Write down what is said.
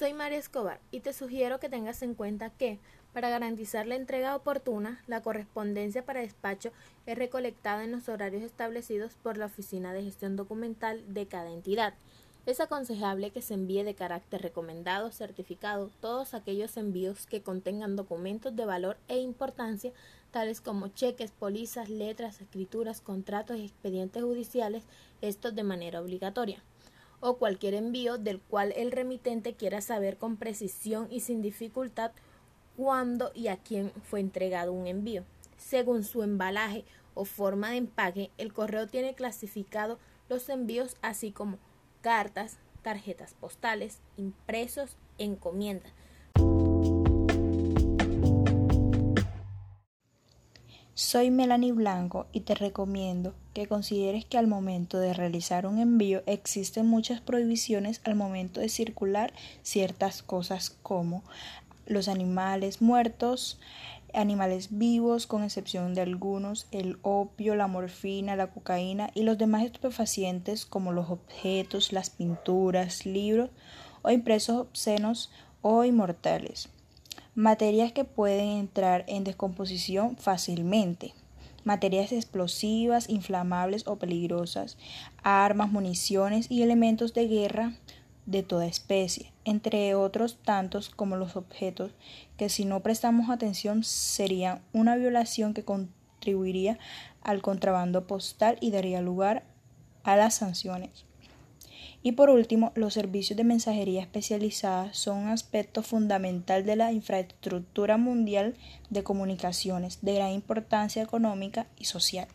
Soy María Escobar y te sugiero que tengas en cuenta que, para garantizar la entrega oportuna, la correspondencia para despacho es recolectada en los horarios establecidos por la Oficina de Gestión Documental de cada entidad. Es aconsejable que se envíe de carácter recomendado, certificado, todos aquellos envíos que contengan documentos de valor e importancia, tales como cheques, pólizas, letras, escrituras, contratos y expedientes judiciales, estos de manera obligatoria o cualquier envío del cual el remitente quiera saber con precisión y sin dificultad cuándo y a quién fue entregado un envío. Según su embalaje o forma de empaque, el correo tiene clasificado los envíos así como cartas, tarjetas postales, impresos, encomiendas, Soy Melanie Blanco y te recomiendo que consideres que al momento de realizar un envío existen muchas prohibiciones al momento de circular ciertas cosas como los animales muertos, animales vivos, con excepción de algunos, el opio, la morfina, la cocaína y los demás estupefacientes como los objetos, las pinturas, libros o impresos obscenos o inmortales materias que pueden entrar en descomposición fácilmente, materias explosivas, inflamables o peligrosas, armas, municiones y elementos de guerra de toda especie, entre otros tantos como los objetos que si no prestamos atención serían una violación que contribuiría al contrabando postal y daría lugar a las sanciones. Y por último, los servicios de mensajería especializada son un aspecto fundamental de la infraestructura mundial de comunicaciones de gran importancia económica y social.